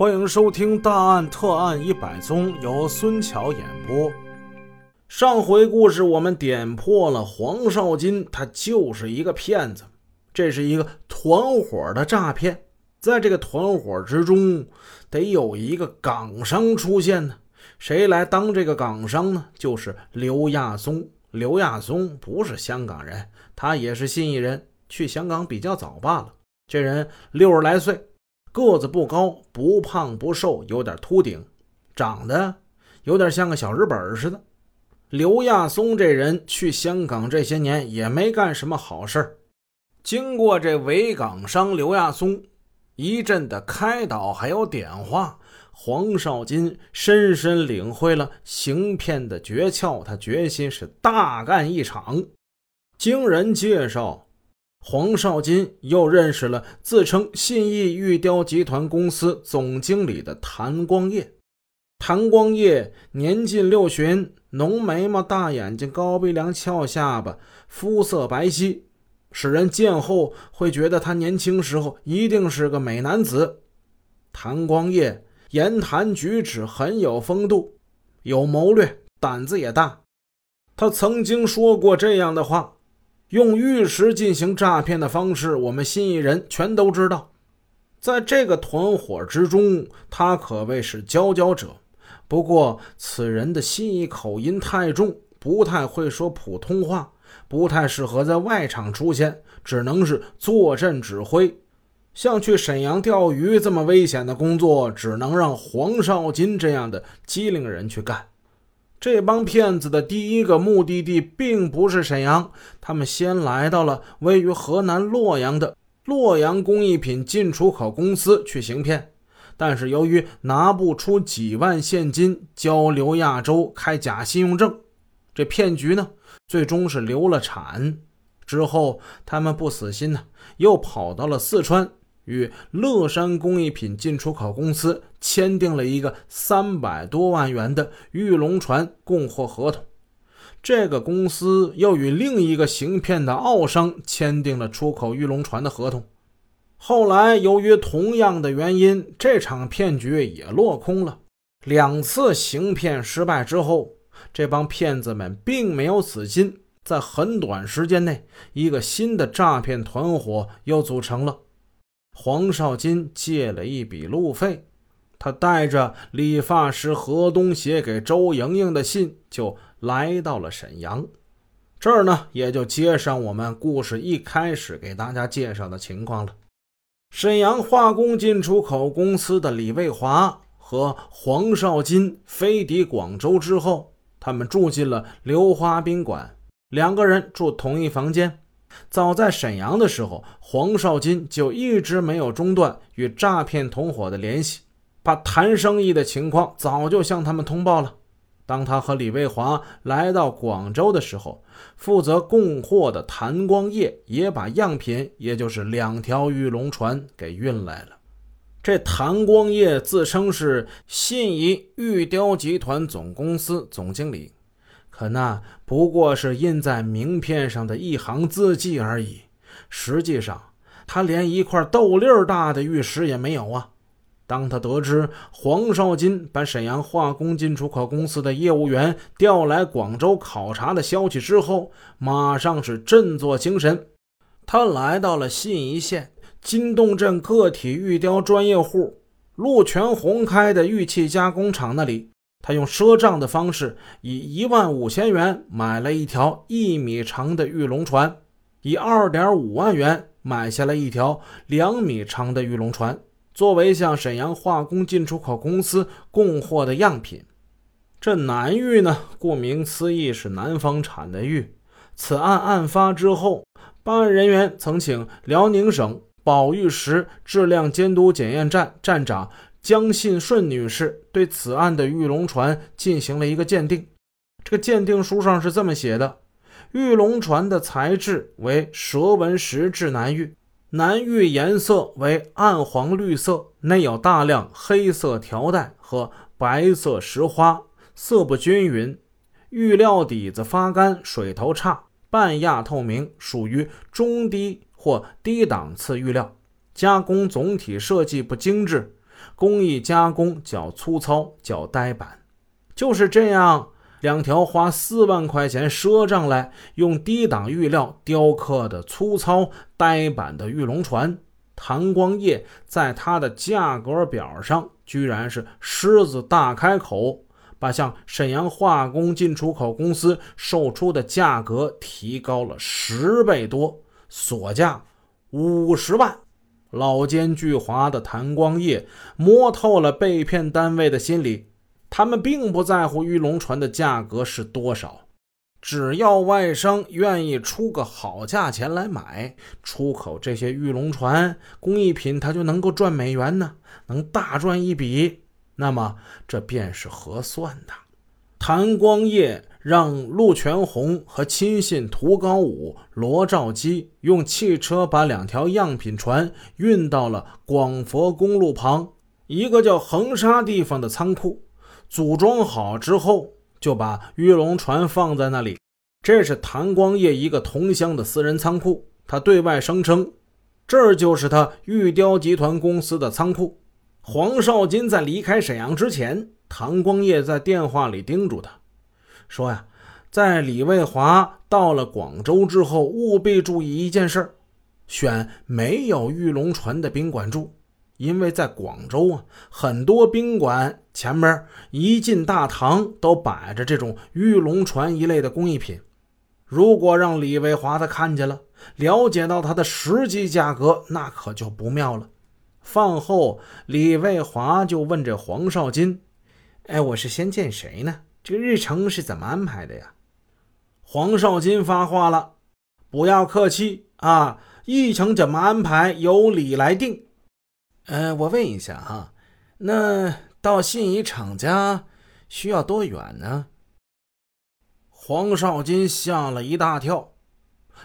欢迎收听《大案特案一百宗》，由孙桥演播。上回故事我们点破了黄少金，他就是一个骗子，这是一个团伙的诈骗。在这个团伙之中，得有一个港商出现呢。谁来当这个港商呢？就是刘亚松。刘亚松不是香港人，他也是信义人，去香港比较早罢了。这人六十来岁，个子不高，不胖不瘦，有点秃顶，长得有点像个小日本似的。刘亚松这人去香港这些年也没干什么好事经过这伪港商刘亚松一阵的开导还有点化。黄少金深深领会了行骗的诀窍，他决心是大干一场。经人介绍，黄少金又认识了自称信义玉雕集团公司总经理的谭光业。谭光业年近六旬，浓眉毛、大眼睛、高鼻梁、翘下巴，肤色白皙，使人见后会觉得他年轻时候一定是个美男子。谭光业。言谈举止很有风度，有谋略，胆子也大。他曾经说过这样的话：“用玉石进行诈骗的方式，我们新义人全都知道。在这个团伙之中，他可谓是佼佼者。不过，此人的新义口音太重，不太会说普通话，不太适合在外场出现，只能是坐镇指挥。”像去沈阳钓鱼这么危险的工作，只能让黄少金这样的机灵人去干。这帮骗子的第一个目的地并不是沈阳，他们先来到了位于河南洛阳的洛阳工艺品进出口公司去行骗，但是由于拿不出几万现金交刘亚洲开假信用证，这骗局呢最终是流了产。之后他们不死心呢，又跑到了四川。与乐山工艺品进出口公司签订了一个三百多万元的玉龙船供货合同，这个公司又与另一个行骗的澳商签订了出口玉龙船的合同。后来由于同样的原因，这场骗局也落空了。两次行骗失败之后，这帮骗子们并没有死心，在很短时间内，一个新的诈骗团伙又组成了。黄少金借了一笔路费，他带着理发师何东写给周莹莹的信，就来到了沈阳。这儿呢，也就接上我们故事一开始给大家介绍的情况了。沈阳化工进出口公司的李卫华和黄少金飞抵广州之后，他们住进了流花宾馆，两个人住同一房间。早在沈阳的时候，黄少金就一直没有中断与诈骗同伙的联系，把谈生意的情况早就向他们通报了。当他和李卫华来到广州的时候，负责供货的谭光业也把样品，也就是两条玉龙船给运来了。这谭光业自称是信宜玉雕集团总公司总经理。可那不过是印在名片上的一行字迹而已，实际上他连一块豆粒大的玉石也没有啊！当他得知黄少金把沈阳化工进出口公司的业务员调来广州考察的消息之后，马上是振作精神。他来到了信宜县金洞镇个体玉雕专业户陆全红开的玉器加工厂那里。他用赊账的方式，以一万五千元买了一条一米长的玉龙船，以二点五万元买下了一条两米长的玉龙船，作为向沈阳化工进出口公司供货的样品。这南玉呢，顾名思义是南方产的玉。此案案发之后，办案人员曾请辽宁省宝玉石质量监督检验站站长。江信顺女士对此案的玉龙船进行了一个鉴定，这个鉴定书上是这么写的：玉龙船的材质为蛇纹石质南玉，南玉颜色为暗黄绿色，内有大量黑色条带和白色石花，色不均匀，玉料底子发干，水头差，半亚透明，属于中低或低档次玉料，加工总体设计不精致。工艺加工较粗糙，较呆板。就是这样，两条花四万块钱赊账来，用低档玉料雕刻的粗糙呆板的玉龙船，谭光业在他的价格表上，居然是狮子大开口。把向沈阳化工进出口公司售出的价格提高了十倍多，锁价五十万。老奸巨猾的谭光业摸透了被骗单位的心理，他们并不在乎玉龙船的价格是多少，只要外商愿意出个好价钱来买，出口这些玉龙船工艺品，他就能够赚美元呢，能大赚一笔。那么这便是合算的。谭光业让陆全红和亲信涂高武、罗兆基用汽车把两条样品船运到了广佛公路旁一个叫横沙地方的仓库，组装好之后就把玉龙船放在那里。这是谭光业一个同乡的私人仓库，他对外声称，这就是他玉雕集团公司的仓库。黄少金在离开沈阳之前，唐光业在电话里叮嘱他说：“呀，在李卫华到了广州之后，务必注意一件事选没有玉龙船的宾馆住，因为在广州啊，很多宾馆前面一进大堂都摆着这种玉龙船一类的工艺品。如果让李卫华他看见了，了解到它的实际价格，那可就不妙了。”饭后，李卫华就问这黄少金：“哎，我是先见谁呢？这个日程是怎么安排的呀？”黄少金发话了：“不要客气啊，议程怎么安排由李来定。”呃，我问一下哈，那到信宜厂家需要多远呢？黄少金吓了一大跳，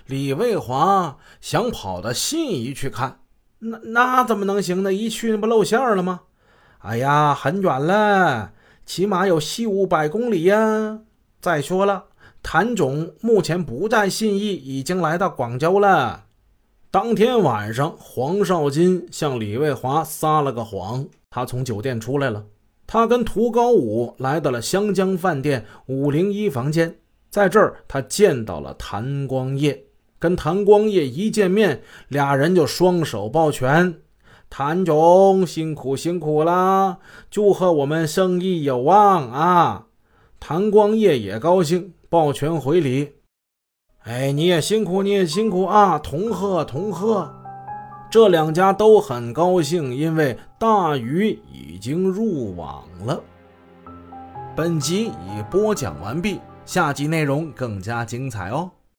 李卫华想跑到信宜去看。那那怎么能行呢？一去那不露馅了吗？哎呀，很远了，起码有四五百公里呀。再说了，谭总目前不在信义，已经来到广州了。当天晚上，黄少金向李卫华撒了个谎，他从酒店出来了。他跟涂高武来到了湘江饭店五零一房间，在这儿他见到了谭光业。跟谭光业一见面，俩人就双手抱拳：“谭总辛苦辛苦啦，祝贺我们生意有望啊！”谭光业也高兴，抱拳回礼：“哎，你也辛苦，你也辛苦啊！同贺同贺！”这两家都很高兴，因为大鱼已经入网了。本集已播讲完毕，下集内容更加精彩哦。